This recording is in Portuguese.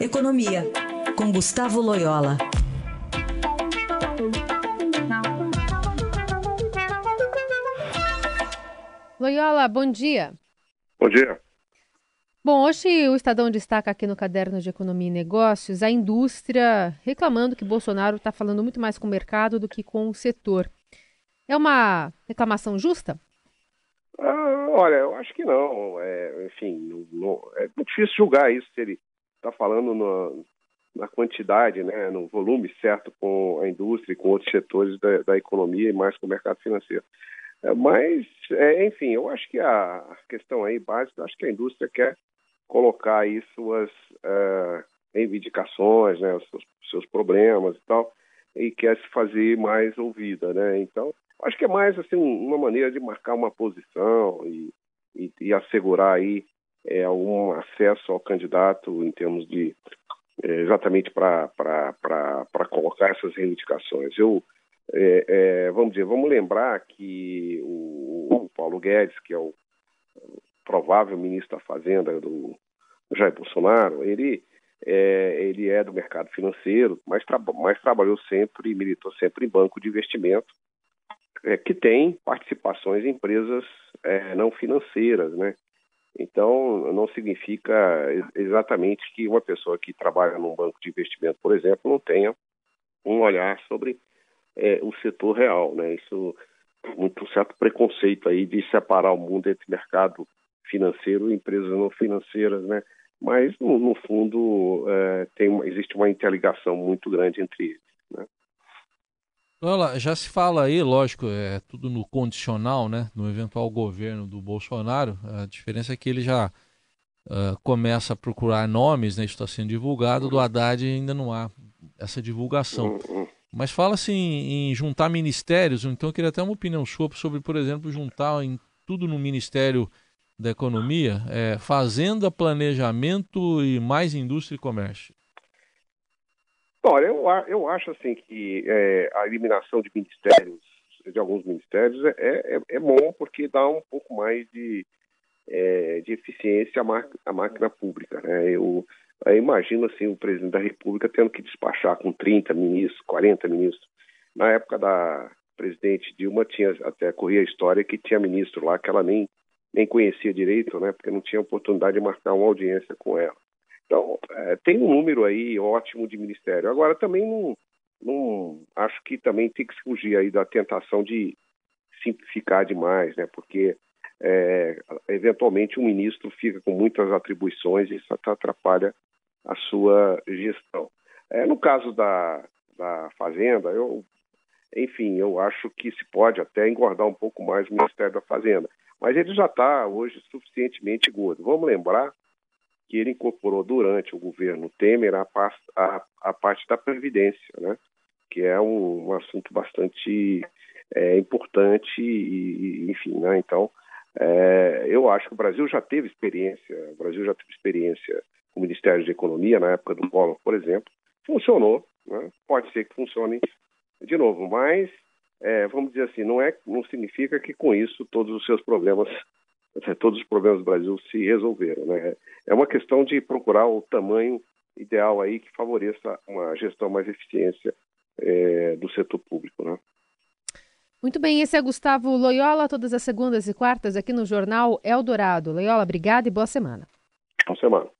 Economia, com Gustavo Loyola. Loyola, bom dia. Bom dia. Bom, hoje o Estadão destaca aqui no caderno de Economia e Negócios a indústria reclamando que Bolsonaro está falando muito mais com o mercado do que com o setor. É uma reclamação justa? Ah, olha, eu acho que não. É, enfim, não, não, é muito difícil julgar isso se ele está falando na quantidade, né, no volume certo com a indústria e com outros setores da, da economia e mais com o mercado financeiro. É, mas, é, enfim, eu acho que a questão aí básica, acho que a indústria quer colocar aí suas uh, reivindicações, né, os seus, seus, problemas e tal, e quer se fazer mais ouvida, né? Então, acho que é mais assim uma maneira de marcar uma posição e, e, e assegurar aí é, algum acesso ao candidato em termos de é, exatamente para colocar essas reivindicações. Eu é, é, vamos dizer, vamos lembrar que o, o, Paulo Guedes, que é o provável ministro da Fazenda do Jair Bolsonaro, ele é, ele é do mercado financeiro, mas, tra mas trabalhou sempre, militou sempre em banco de investimento, é, que tem participações em empresas é, não financeiras, né? Então, não significa exatamente que uma pessoa que trabalha num banco de investimento, por exemplo, não tenha um olhar sobre é, o setor real, né? Isso muito certo preconceito aí de separar o mundo entre mercado financeiro e empresas não financeiras, né? Mas no, no fundo é, tem uma, existe uma interligação muito grande entre eles. Olha, já se fala aí, lógico, é tudo no condicional, né? No eventual governo do Bolsonaro. A diferença é que ele já uh, começa a procurar nomes, né? Isso está sendo divulgado. Do Haddad ainda não há essa divulgação. Mas fala-se em, em, juntar ministérios, então eu queria até uma opinião sua sobre, por exemplo, juntar em tudo no Ministério da Economia, é, Fazenda, Planejamento e mais Indústria e Comércio. Olha, eu, eu acho assim que é, a eliminação de ministérios, de alguns ministérios, é, é, é bom porque dá um pouco mais de, é, de eficiência à, à máquina pública. Né? Eu, eu imagino assim, o presidente da República tendo que despachar com 30 ministros, 40 ministros. Na época da presidente Dilma, tinha até corria a história que tinha ministro lá que ela nem, nem conhecia direito, né? porque não tinha oportunidade de marcar uma audiência com ela. Então, é, tem um número aí ótimo de ministério. Agora, também não, não acho que também tem que fugir aí da tentação de simplificar demais, né? Porque é, eventualmente um ministro fica com muitas atribuições e isso atrapalha a sua gestão. É, no caso da, da Fazenda, eu, enfim, eu acho que se pode até engordar um pouco mais o Ministério da Fazenda, mas ele já está hoje suficientemente gordo. Vamos lembrar que ele incorporou durante o governo Temer a, a, a parte da Previdência, né? que é um, um assunto bastante é, importante e, enfim, né? então é, eu acho que o Brasil já teve experiência, o Brasil já teve experiência com o Ministério de Economia na época do Collor, por exemplo, funcionou, né? pode ser que funcione de novo, mas é, vamos dizer assim, não é, não significa que com isso todos os seus problemas todos os problemas do Brasil se resolveram. Né? É uma questão de procurar o tamanho ideal aí que favoreça uma gestão mais eficiência é, do setor público. Né? Muito bem, esse é Gustavo Loyola, todas as segundas e quartas aqui no Jornal Eldorado. Loyola, obrigada e boa semana. Boa semana.